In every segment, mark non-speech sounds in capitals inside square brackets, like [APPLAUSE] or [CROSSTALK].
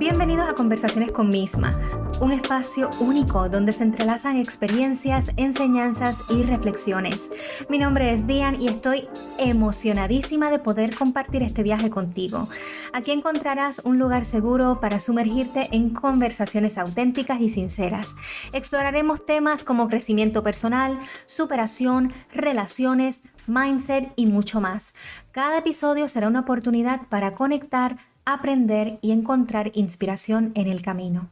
Bienvenidos a Conversaciones con Misma, un espacio único donde se entrelazan experiencias, enseñanzas y reflexiones. Mi nombre es Dian y estoy emocionadísima de poder compartir este viaje contigo. Aquí encontrarás un lugar seguro para sumergirte en conversaciones auténticas y sinceras. Exploraremos temas como crecimiento personal, superación, relaciones, mindset y mucho más. Cada episodio será una oportunidad para conectar, aprender y encontrar inspiración en el camino.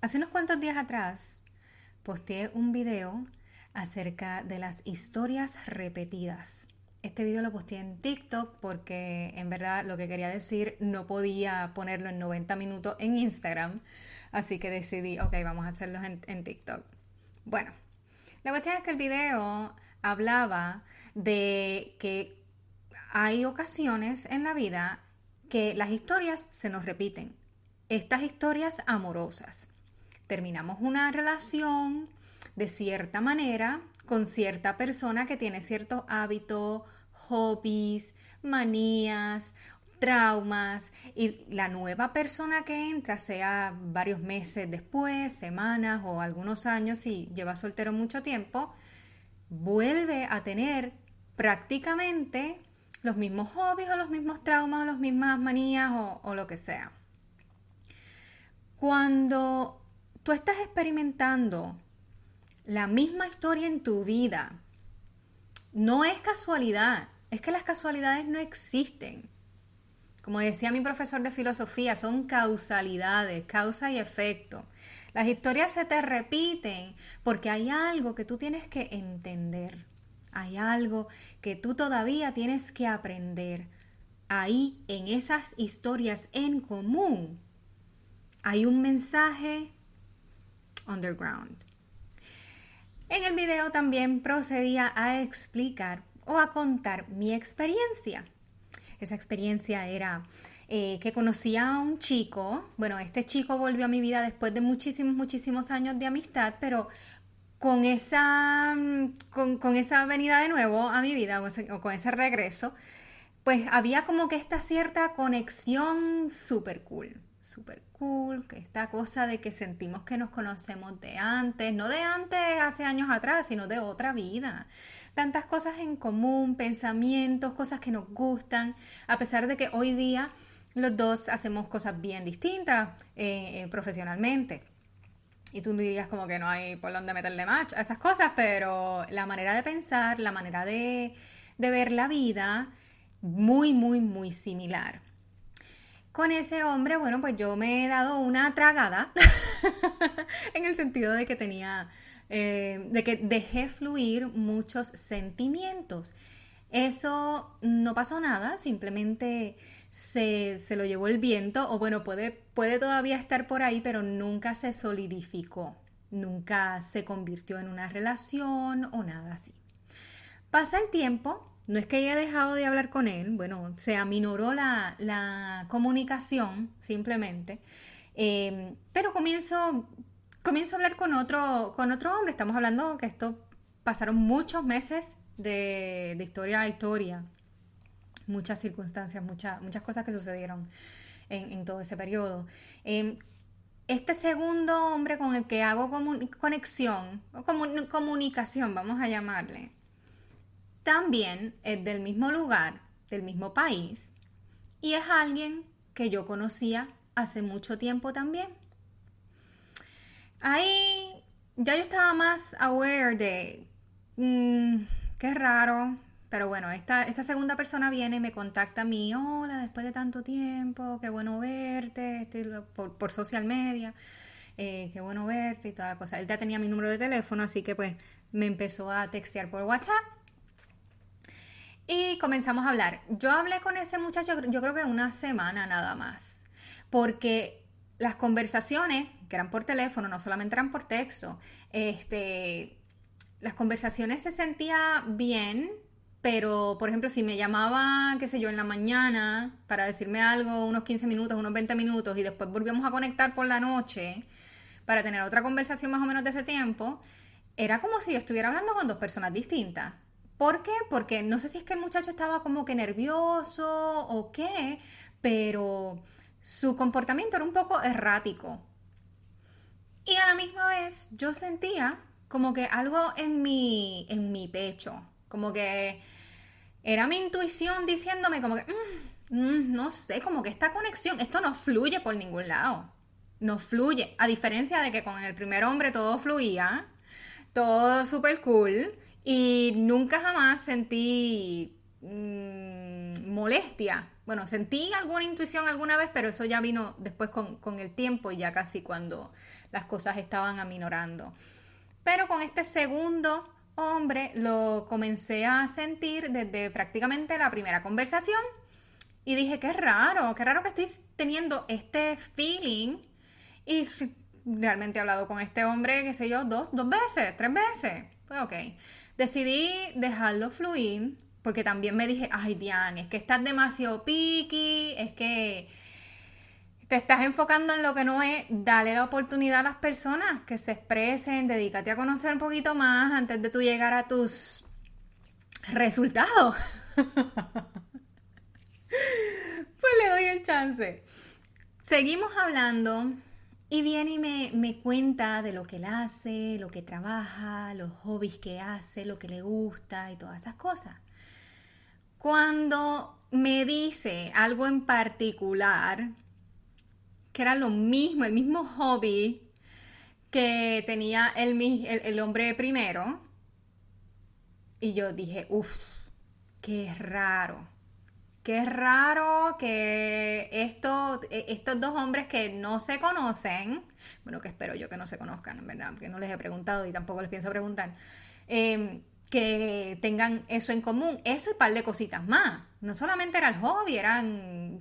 Hace unos cuantos días atrás posteé un video acerca de las historias repetidas. Este video lo posteé en TikTok porque en verdad lo que quería decir no podía ponerlo en 90 minutos en Instagram, así que decidí, ok, vamos a hacerlo en, en TikTok. Bueno, la cuestión es que el video hablaba de que hay ocasiones en la vida que las historias se nos repiten. Estas historias amorosas. Terminamos una relación de cierta manera con cierta persona que tiene ciertos hábitos, hobbies, manías, traumas y la nueva persona que entra, sea varios meses después, semanas o algunos años y lleva soltero mucho tiempo, vuelve a tener prácticamente los mismos hobbies o los mismos traumas o las mismas manías o, o lo que sea. Cuando tú estás experimentando la misma historia en tu vida, no es casualidad, es que las casualidades no existen. Como decía mi profesor de filosofía, son causalidades, causa y efecto. Las historias se te repiten porque hay algo que tú tienes que entender. Hay algo que tú todavía tienes que aprender. Ahí, en esas historias en común, hay un mensaje underground. En el video también procedía a explicar o a contar mi experiencia. Esa experiencia era eh, que conocía a un chico. Bueno, este chico volvió a mi vida después de muchísimos, muchísimos años de amistad, pero con esa, mm, con, esa venida de nuevo a mi vida o, con ese regreso, pues había como que esta cierta conexión súper cool, súper cool, que esta cosa de que sentimos que nos conocemos de antes, no de antes hace años atrás, sino de otra vida. Tantas cosas en común, pensamientos, cosas que nos gustan, a pesar de que hoy día los dos hacemos cosas bien distintas eh, eh, profesionalmente. Y tú dirías como que no hay por dónde meterle match a esas cosas, pero la manera de pensar, la manera de, de ver la vida, muy, muy, muy similar. Con ese hombre, bueno, pues yo me he dado una tragada [LAUGHS] en el sentido de que tenía, eh, de que dejé fluir muchos sentimientos. Eso no pasó nada, simplemente se, lo llevó el viento, o bueno, puede, puede todavía estar por ahí, pero nunca se solidificó, nunca se convirtió en una relación o nada así. Pasa el tiempo, no es que haya dejado de hablar con él, bueno, se aminoró la, comunicación simplemente, eh, pero comienzo, comienzo a hablar con otro, con otro hombre, estamos hablando que esto pasaron muchos meses de, de historia a historia, muchas circunstancias, muchas, cosas que sucedieron en, todo ese periodo. Em, este segundo hombre con el que hago conexión, o comunicación, vamos a llamarle, también es del mismo lugar, del mismo país, y es alguien que yo conocía hace mucho tiempo también. Ahí ya yo estaba más aware de, mm, qué raro, pero bueno, esta, esta segunda persona viene y me contacta a mí, hola, después de tanto tiempo, qué bueno verte, estoy por, por social media, eh, qué bueno verte y toda la cosa. Él ya tenía mi número de teléfono, así que pues me empezó a textear por WhatsApp. Y comenzamos a hablar. Yo hablé con ese muchacho, yo creo que una semana nada más, porque las conversaciones, que eran por teléfono, no solamente eran por texto, este, las conversaciones se sentía bien, pero, por ejemplo, si me llamaba, qué sé yo, en la mañana para decirme algo, unos 15 minutos, unos 20 minutos, y después volvíamos a conectar por la noche para tener otra conversación más o menos de ese tiempo, era como si yo estuviera hablando con dos personas distintas. ¿Por qué? Porque no sé si es que el muchacho estaba como que nervioso o qué, pero su comportamiento era un poco errático. Y a la misma vez yo sentía como que algo en mi, en mi pecho, como que era mi intuición diciéndome como que, mm, mm, no sé, como que esta conexión, esto no fluye por ningún lado, no fluye, a diferencia de que con el primer hombre todo fluía, todo súper cool y nunca jamás sentí mm, molestia. Bueno, sentí alguna intuición alguna vez, pero eso ya vino después con, con el tiempo y ya casi cuando las cosas estaban aminorando. Pero con este segundo hombre lo comencé a sentir desde prácticamente la primera conversación y dije, qué raro, qué raro que estoy teniendo este feeling y realmente he hablado con este hombre, qué sé yo, dos, dos veces, tres veces. Pues ok, decidí dejarlo fluir porque también me dije, ay Diane, es que estás demasiado picky, es que te estás enfocando en lo que no es, dale la oportunidad a las personas que se expresen, dedícate a conocer un poquito más antes de tú llegar a tus resultados. [LAUGHS] pues le doy el chance. Seguimos hablando y viene y me, me, cuenta de lo que él hace, lo que trabaja, los hobbies que hace, lo que le gusta y todas esas cosas. Cuando me dice algo en particular, que era lo mismo, el mismo hobby que tenía el, el, hombre primero. Y yo dije, uff, qué raro. Qué raro que esto, e, estos dos hombres que no se conocen, bueno, que espero yo que no se conozcan, en verdad, porque no les he preguntado y tampoco les pienso preguntar, em, que tengan eso en común, eso y un par de cositas más. No solamente era el hobby, eran,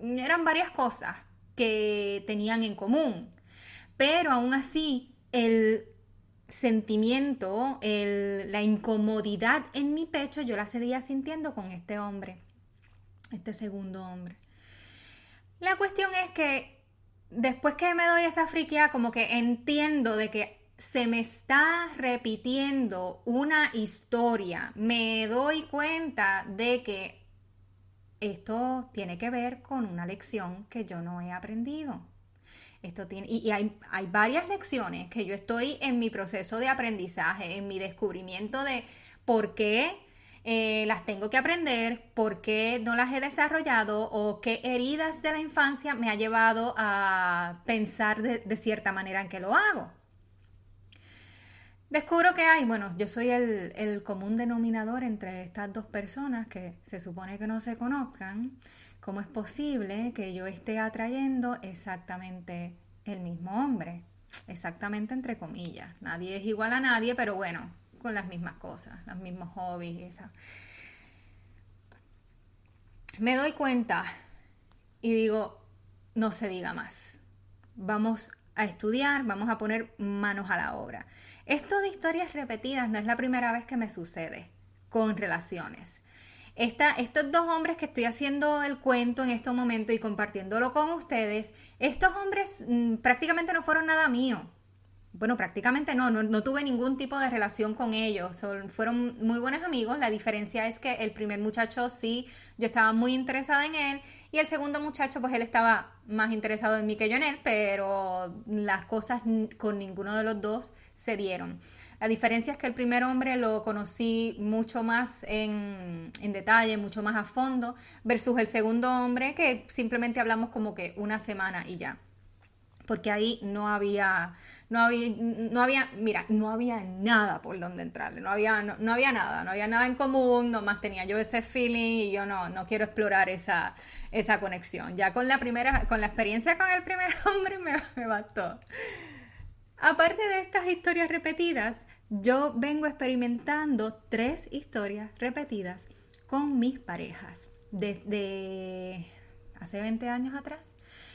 eran varias cosas que tenían en común. Pero aún así, el sentimiento, la incomodidad en mi pecho, yo la seguía sintiendo con este hombre, este segundo hombre. La cuestión es que después que me doy esa friquia, como que entiendo de que se me está repitiendo una historia, me doy cuenta de que esto tiene que ver con una lección que yo no he aprendido. Esto tiene, y, hay, varias lecciones que yo estoy en mi proceso de aprendizaje, en mi descubrimiento de por qué eh, las tengo que aprender, por qué no las he desarrollado o qué heridas de la infancia me ha llevado a pensar de cierta manera en que lo hago. Descubro que hay, bueno, yo soy el, común denominador entre estas dos personas que se supone que no se conozcan. ¿Cómo es posible que yo esté atrayendo exactamente el mismo hombre? Exactamente entre comillas. Nadie es igual a nadie, pero bueno, con las mismas cosas, los mismos hobbies y esa. Me doy cuenta y digo, no se diga más. Vamos a estudiar, vamos a poner manos a la obra. Esto de historias repetidas no es la primera vez que me sucede con relaciones. estos dos hombres que estoy haciendo el cuento en este momento y compartiéndolo con ustedes, estos hombres mm, prácticamente no fueron nada mío. Bueno, prácticamente no, no, tuve ningún tipo de relación con ellos. fueron muy buenos amigos. La diferencia es que el primer muchacho sí, yo estaba muy interesada en él. Y el segundo muchacho, pues él estaba más interesado en mí que yo en él, pero las cosas con ninguno de los dos se dieron. La diferencia es que el primer hombre lo conocí mucho más en, en, detalle, mucho más a fondo, versus el segundo hombre que simplemente hablamos como que una semana y ya. Porque ahí no había, no había, no había, mira, no había nada por donde entrarle, no había, no, había nada, no había nada en común, nomás tenía yo ese feeling y yo no, no quiero explorar esa, esa conexión. Ya con la primera, con la experiencia con el primer [LAUGHS] hombre me bastó. Aparte de estas historias repetidas, yo vengo experimentando tres historias repetidas con mis parejas desde hace 20 años atrás,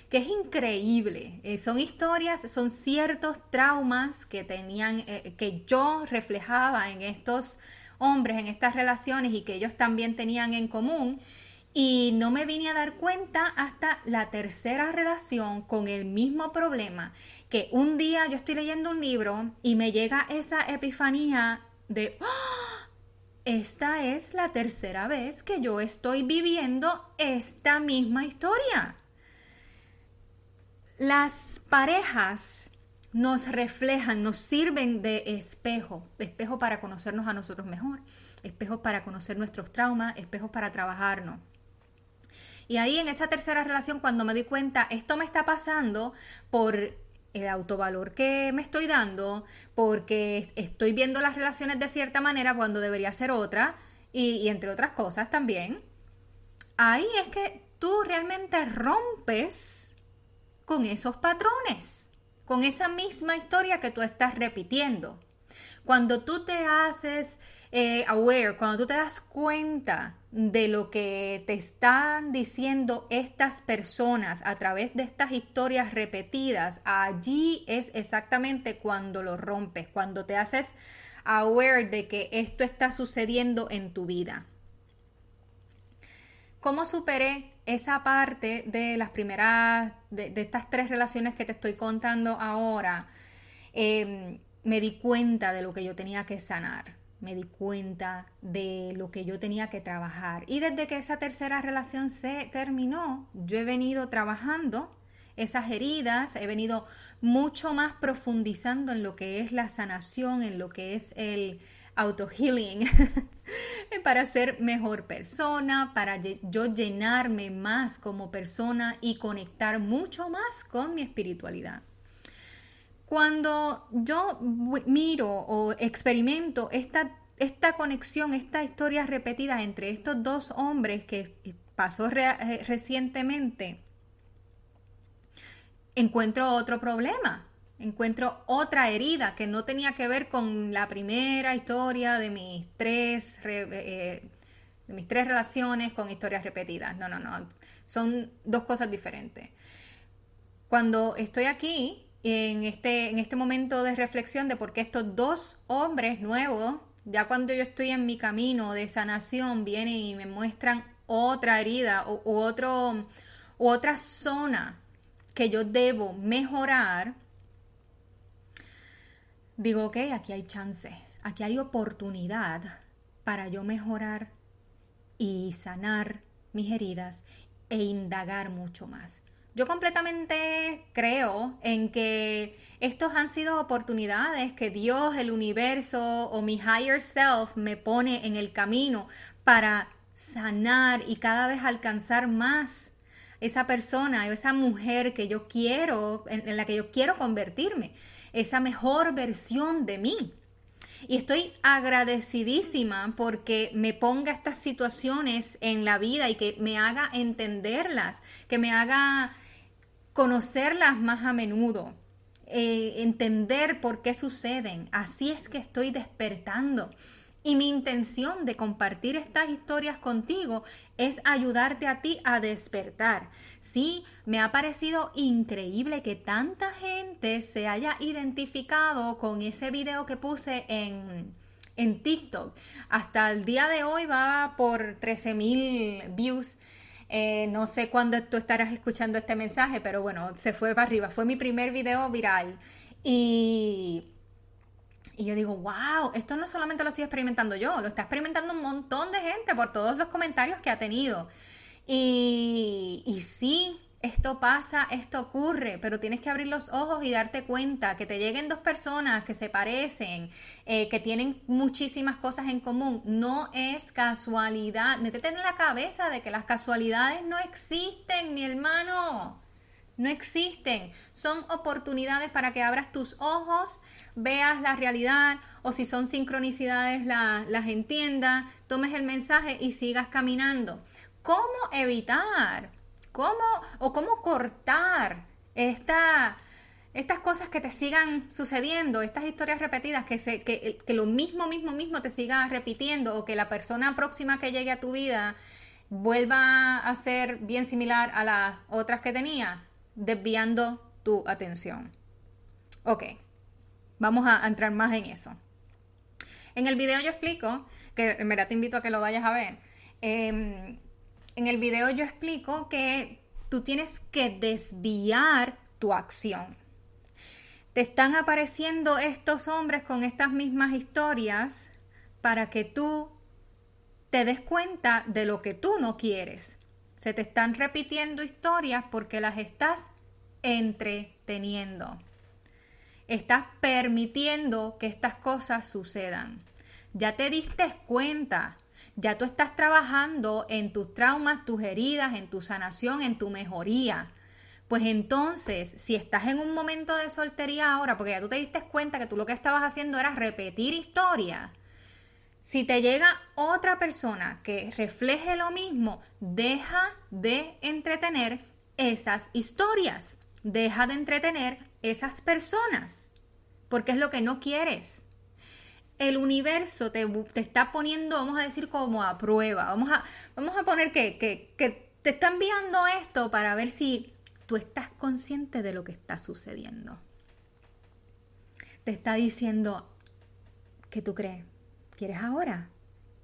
que es increíble. Eh, son historias, son ciertos traumas que tenían, eh, que yo reflejaba en estos hombres, en estas relaciones y que ellos también tenían en común y no me vine a dar cuenta hasta la tercera relación con el mismo problema, que un día yo estoy leyendo un libro y me llega esa epifanía de, ¡Ah! Esta es la tercera vez que yo estoy viviendo esta misma historia. Las parejas nos reflejan, nos sirven de espejo, espejo para conocernos a nosotros mejor, espejo para conocer nuestros traumas, espejo para trabajarnos. Y ahí en esa tercera relación, cuando me di cuenta, esto me está pasando por el autovalor que me estoy dando, porque estoy viendo las relaciones de cierta manera cuando debería ser otra, y, entre otras cosas también, ahí es que tú realmente rompes con esos patrones, con esa misma historia que tú estás repitiendo. Cuando tú te haces eh, aware, cuando tú te das cuenta de lo que te están diciendo estas personas a través de estas historias repetidas, allí es exactamente cuando lo rompes, cuando te haces aware de que esto está sucediendo en tu vida. ¿Cómo superé esa parte de las primeras, de, estas tres relaciones que te estoy contando ahora? Em, me di cuenta de lo que yo tenía que sanar me di cuenta de lo que yo tenía que trabajar. Y desde que esa tercera relación se terminó, yo he venido trabajando esas heridas, he venido mucho más profundizando en lo que es la sanación, en lo que es el auto-healing, [LAUGHS] para ser mejor persona, para yo llenarme más como persona y conectar mucho más con mi espiritualidad. Cuando yo miro o experimento esta, esta conexión, esta historia repetida entre estos dos hombres que pasó eh, recientemente, encuentro otro problema, encuentro otra herida que no tenía que ver con la primera historia de mis tres, eh, de mis tres relaciones con historias repetidas. No, no, no. Son dos cosas diferentes. Cuando estoy aquí en este, en este momento de reflexión de por qué estos dos hombres nuevos, ya cuando yo estoy en mi camino de sanación, vienen y me muestran otra herida o, otro, u otra zona que yo debo mejorar, digo, ok, aquí hay chance, aquí hay oportunidad para yo mejorar y sanar mis heridas e indagar mucho más. Yo completamente creo en que estos han sido oportunidades que Dios, el universo o mi higher self me pone en el camino para sanar y cada vez alcanzar más esa persona, esa mujer que yo quiero, en, la que yo quiero convertirme, esa mejor versión de mí. Y estoy agradecidísima porque me ponga estas situaciones en la vida y que me haga entenderlas, que me haga conocerlas más a menudo, eh, entender por qué suceden. Así es que estoy despertando. Y mi intención de compartir estas historias contigo es ayudarte a ti a despertar. Sí, me ha parecido increíble que tanta gente se haya identificado con ese video que puse en, en TikTok. Hasta el día de hoy va por 13 mil views. Eh, no sé cuándo tú estarás escuchando este mensaje, pero bueno, se fue para arriba. Fue mi primer video viral. Y, y yo digo, wow, esto no solamente lo estoy experimentando yo, lo está experimentando un montón de gente por todos los comentarios que ha tenido. Y, y sí, esto pasa, esto ocurre, pero tienes que abrir los ojos y darte cuenta que te lleguen dos personas que se parecen, eh, que tienen muchísimas cosas en común. No es casualidad. Métete en la cabeza de que las casualidades no existen, mi hermano. No existen. Son oportunidades para que abras tus ojos, veas la realidad o si son sincronicidades las entiendas, tomes el mensaje y sigas caminando. ¿Cómo evitar cómo o cómo cortar esta, estas cosas que te sigan sucediendo, estas historias repetidas, que, se, que, que, lo mismo, mismo, mismo te siga repitiendo o que la persona próxima que llegue a tu vida vuelva a ser bien similar a las otras que tenía, desviando tu atención. Ok, vamos a entrar más en eso. En el video yo explico, que en verdad te invito a que lo vayas a ver, eh, en el video yo explico que tú tienes que desviar tu acción. Te están apareciendo estos hombres con estas mismas historias para que tú te des cuenta de lo que tú no quieres. Se te están repitiendo historias porque las estás entreteniendo. Estás permitiendo que estas cosas sucedan. Ya te diste cuenta, ya tú estás trabajando en tus traumas, tus heridas, en tu sanación, en tu mejoría. Pues entonces, si estás en un momento de soltería ahora, porque ya tú te diste cuenta que tú lo que estabas haciendo era repetir historia, si te llega otra persona que refleje lo mismo, deja de entretener esas historias, deja de entretener esas personas, porque es lo que no quieres. El universo te, está poniendo, vamos a decir, como a prueba. Vamos a, vamos a poner que, que, que te está enviando esto para ver si tú estás consciente de lo que está sucediendo. Te está diciendo, ¿qué tú crees? ¿Quieres ahora?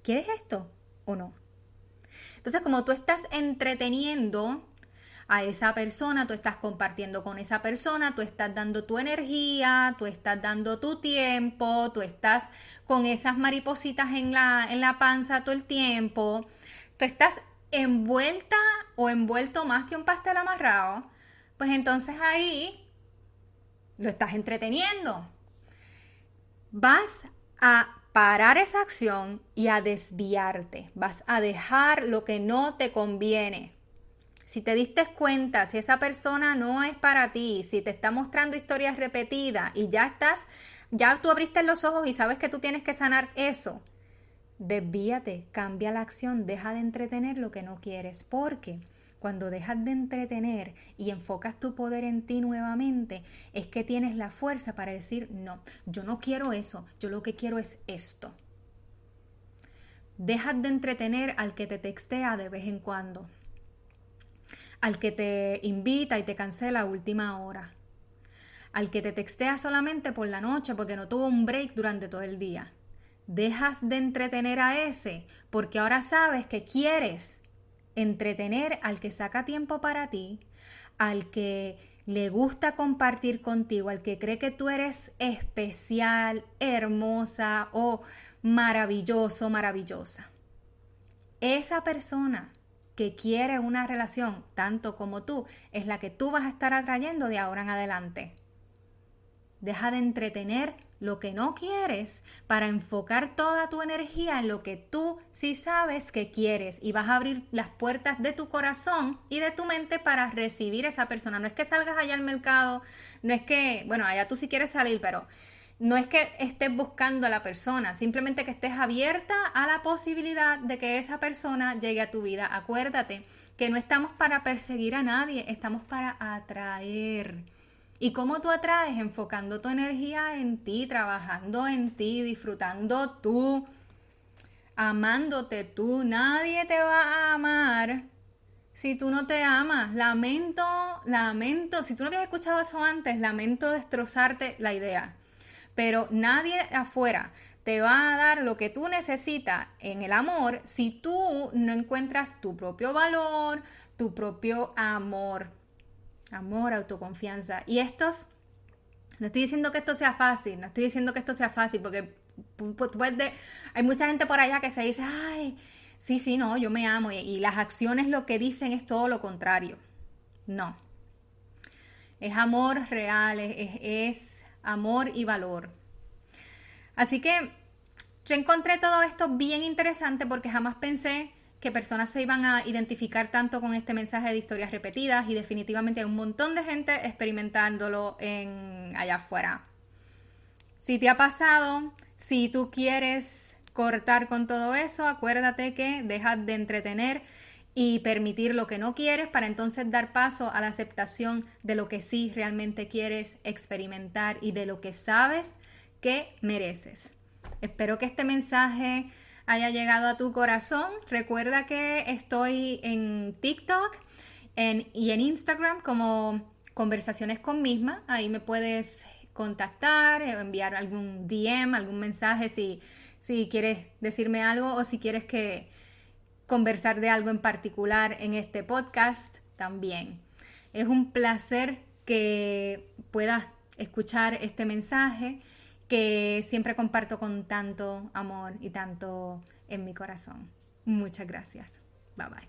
¿Quieres esto o no? Entonces, como tú estás entreteniendo a esa persona, tú estás compartiendo con esa persona, tú estás dando tu energía, tú estás dando tu tiempo, tú estás con esas maripositas en la, en la panza todo el tiempo, tú estás envuelta o envuelto más que un pastel amarrado, pues entonces ahí lo estás entreteniendo. Vas a parar esa acción y a desviarte. Vas a dejar lo que no te conviene. Si te diste cuenta, si esa persona no es para ti, si te está mostrando historias repetidas y ya estás, ya tú abriste los ojos y sabes que tú tienes que sanar eso, desvíate, cambia la acción, deja de entretener lo que no quieres, porque cuando dejas de entretener y enfocas tu poder en ti nuevamente, es que tienes la fuerza para decir, no, yo no quiero eso, yo lo que quiero es esto. Dejas de entretener al que te textea de vez en cuando, al que te invita y te cancela a última hora, al que te textea solamente por la noche porque no tuvo un break durante todo el día. Dejas de entretener a ese porque ahora sabes que quieres entretener al que saca tiempo para ti, al que le gusta compartir contigo, al que cree que tú eres especial, hermosa o maravilloso, maravillosa. Esa persona que quiere una relación tanto como tú es la que tú vas a estar atrayendo de ahora en adelante. Deja de entretener lo que no quieres para enfocar toda tu energía en lo que tú sí sabes que quieres y vas a abrir las puertas de tu corazón y de tu mente para recibir a esa persona. No es que salgas allá al mercado, no es que, bueno, allá tú sí quieres salir, pero no es que estés buscando a la persona, simplemente que estés abierta a la posibilidad de que esa persona llegue a tu vida. Acuérdate que no estamos para perseguir a nadie, estamos para atraer. ¿Y cómo tú atraes? Enfocando tu energía en ti, trabajando en ti, disfrutando tú, amándote tú. Nadie te va a amar si tú no te amas. Lamento, lamento, si tú no habías escuchado eso antes, lamento destrozarte la idea. Pero nadie afuera te va a dar lo que tú necesitas en el amor si tú no encuentras tu propio valor, tu propio amor amor, autoconfianza. Y estos, no estoy diciendo que esto sea fácil, no estoy diciendo que esto sea fácil, porque hay mucha gente por allá que se dice, ay, sí, sí, no, yo me amo. Y, las acciones lo que dicen es todo lo contrario. No. Es amor real, es, es amor y valor. Así que yo encontré todo esto bien interesante porque jamás pensé que personas se iban a identificar tanto con este mensaje de historias repetidas y definitivamente hay un montón de gente experimentándolo en allá afuera. Si te ha pasado, si tú quieres cortar con todo eso, acuérdate que dejas de entretener y permitir lo que no quieres para entonces dar paso a la aceptación de lo que sí realmente quieres experimentar y de lo que sabes que mereces. Espero que este mensaje haya llegado a tu corazón. Recuerda que estoy en TikTok y en Instagram como Conversaciones con Misma. Ahí me puedes contactar, enviar algún DM, algún mensaje si, si quieres decirme algo o si quieres que conversar de algo en particular en este podcast también. Es un placer que puedas escuchar este mensaje que siempre comparto con tanto amor y tanto en mi corazón. Muchas gracias. Bye bye.